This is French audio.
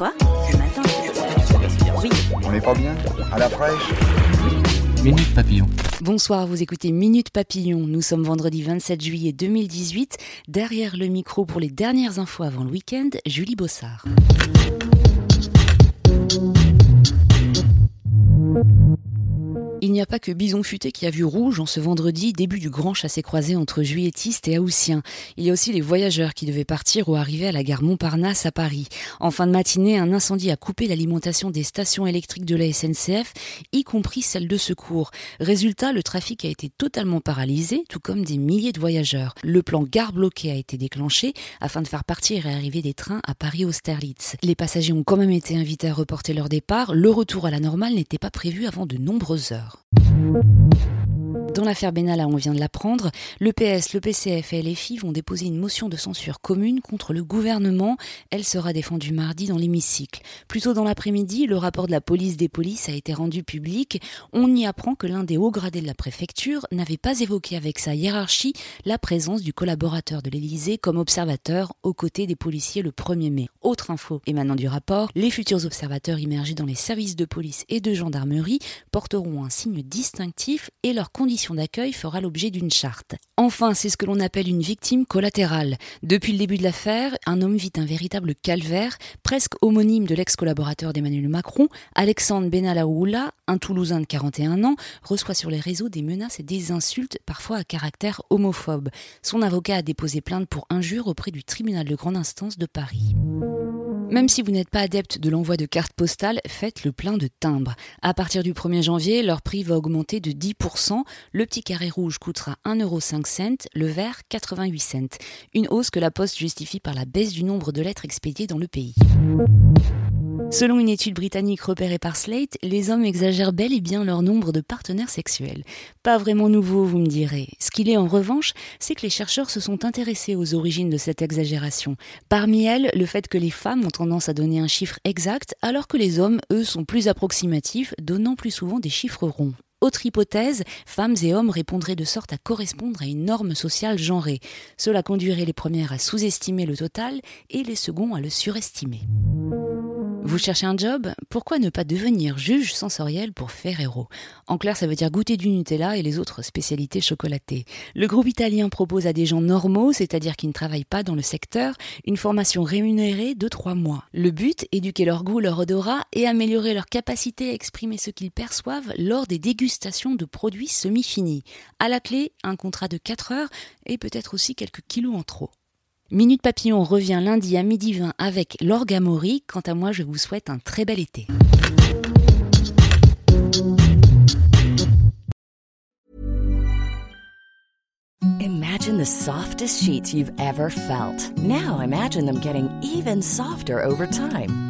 Quoi Ce matin Oui. On n'est pas bien À la fraîche Minute Papillon. Bonsoir, vous écoutez Minute Papillon. Nous sommes vendredi 27 juillet 2018. Derrière le micro pour les dernières infos avant le week-end, Julie Bossard. Il n'y a pas que Bison Futé qui a vu rouge en ce vendredi, début du grand chassé-croisé entre juilletistes et haussiens. Il y a aussi les voyageurs qui devaient partir ou arriver à la gare Montparnasse à Paris. En fin de matinée, un incendie a coupé l'alimentation des stations électriques de la SNCF, y compris celle de secours. Résultat, le trafic a été totalement paralysé, tout comme des milliers de voyageurs. Le plan gare bloquée a été déclenché afin de faire partir et arriver des trains à Paris-Austerlitz. Les passagers ont quand même été invités à reporter leur départ. Le retour à la normale n'était pas prévu avant de nombreuses heures. Nord. Dans l'affaire Benalla, on vient de l'apprendre, le PS, le PCF et LFI vont déposer une motion de censure commune contre le gouvernement. Elle sera défendue mardi dans l'hémicycle. Plus tôt dans l'après-midi, le rapport de la police des polices a été rendu public. On y apprend que l'un des hauts gradés de la préfecture n'avait pas évoqué avec sa hiérarchie la présence du collaborateur de l'Élysée comme observateur aux côtés des policiers le 1er mai. Autre info émanant du rapport, les futurs observateurs immergés dans les services de police et de gendarmerie porteront un signe distinctif et leurs d'accueil fera l'objet d'une charte. Enfin, c'est ce que l'on appelle une victime collatérale. Depuis le début de l'affaire, un homme vit un véritable calvaire, presque homonyme de l'ex-collaborateur d'Emmanuel Macron, Alexandre Benalaoula, un Toulousain de 41 ans, reçoit sur les réseaux des menaces et des insultes, parfois à caractère homophobe. Son avocat a déposé plainte pour injure auprès du tribunal de grande instance de Paris. Même si vous n'êtes pas adepte de l'envoi de cartes postales, faites le plein de timbres. À partir du 1er janvier, leur prix va augmenter de 10%. Le petit carré rouge coûtera 1,05€, le vert 88 cents. Une hausse que la Poste justifie par la baisse du nombre de lettres expédiées dans le pays. Selon une étude britannique repérée par Slate, les hommes exagèrent bel et bien leur nombre de partenaires sexuels. Pas vraiment nouveau, vous me direz. Ce qu'il est en revanche, c'est que les chercheurs se sont intéressés aux origines de cette exagération. Parmi elles, le fait que les femmes ont tendance à donner un chiffre exact, alors que les hommes, eux, sont plus approximatifs, donnant plus souvent des chiffres ronds. Autre hypothèse, femmes et hommes répondraient de sorte à correspondre à une norme sociale genrée. Cela conduirait les premières à sous-estimer le total et les seconds à le surestimer. Vous cherchez un job Pourquoi ne pas devenir juge sensoriel pour Ferrero En clair, ça veut dire goûter du Nutella et les autres spécialités chocolatées. Le groupe italien propose à des gens normaux, c'est-à-dire qui ne travaillent pas dans le secteur, une formation rémunérée de trois mois. Le but, éduquer leur goût, leur odorat et améliorer leur capacité à exprimer ce qu'ils perçoivent lors des dégustations de produits semi-finis. À la clé, un contrat de 4 heures et peut-être aussi quelques kilos en trop. Minute Papillon revient lundi à midi 20 avec l'Orgamori. Quant à moi, je vous souhaite un très bel été. Imagine the softest sheets you've ever felt. Now imagine them getting even softer over time.